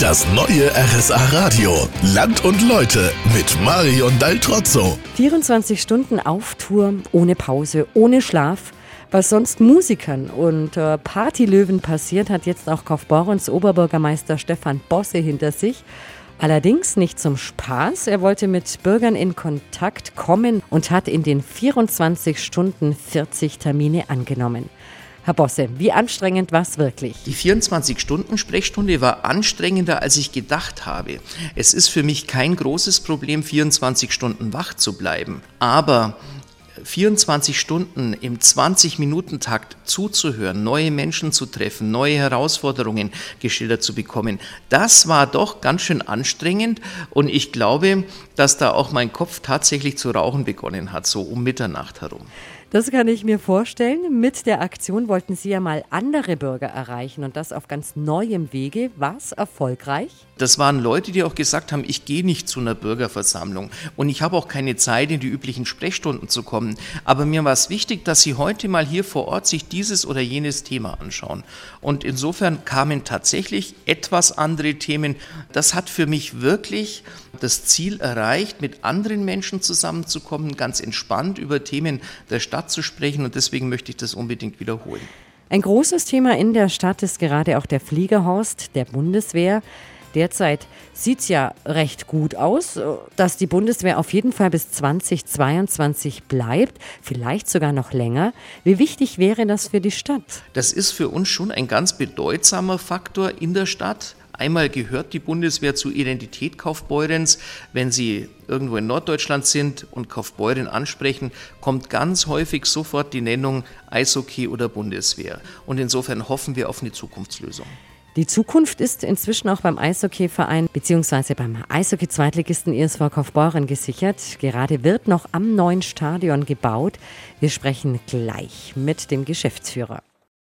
Das neue RSA Radio. Land und Leute mit Marion Daltrozzo. 24 Stunden auf Tour, ohne Pause, ohne Schlaf. Was sonst Musikern und äh, Partylöwen passiert, hat jetzt auch Kaufborns Oberbürgermeister Stefan Bosse hinter sich. Allerdings nicht zum Spaß. Er wollte mit Bürgern in Kontakt kommen und hat in den 24 Stunden 40 Termine angenommen. Herr Bosse, wie anstrengend war es wirklich? Die 24-Stunden-Sprechstunde war anstrengender, als ich gedacht habe. Es ist für mich kein großes Problem, 24 Stunden wach zu bleiben. Aber 24 Stunden im 20-Minuten-Takt zuzuhören, neue Menschen zu treffen, neue Herausforderungen geschildert zu bekommen, das war doch ganz schön anstrengend und ich glaube, dass da auch mein Kopf tatsächlich zu rauchen begonnen hat, so um Mitternacht herum. Das kann ich mir vorstellen. Mit der Aktion wollten Sie ja mal andere Bürger erreichen und das auf ganz neuem Wege. War es erfolgreich? Das waren Leute, die auch gesagt haben, ich gehe nicht zu einer Bürgerversammlung und ich habe auch keine Zeit, in die üblichen Sprechstunden zu kommen. Aber mir war es wichtig, dass Sie heute mal hier vor Ort sich dieses oder jenes Thema anschauen. Und insofern kamen tatsächlich etwas andere Themen. Das hat für mich wirklich das Ziel erreicht, mit anderen Menschen zusammenzukommen, ganz entspannt über Themen der Stadt zu sprechen. Und deswegen möchte ich das unbedingt wiederholen. Ein großes Thema in der Stadt ist gerade auch der Fliegerhorst der Bundeswehr. Derzeit sieht es ja recht gut aus, dass die Bundeswehr auf jeden Fall bis 2022 bleibt, vielleicht sogar noch länger. Wie wichtig wäre das für die Stadt? Das ist für uns schon ein ganz bedeutsamer Faktor in der Stadt. Einmal gehört die Bundeswehr zur Identität Kaufbeurens. Wenn Sie irgendwo in Norddeutschland sind und Kaufbeuren ansprechen, kommt ganz häufig sofort die Nennung Eishockey oder Bundeswehr. Und insofern hoffen wir auf eine Zukunftslösung. Die Zukunft ist inzwischen auch beim Eishockeyverein bzw. beim Eishockey-Zweitligisten ESV Kaufbeuren gesichert. Gerade wird noch am neuen Stadion gebaut. Wir sprechen gleich mit dem Geschäftsführer.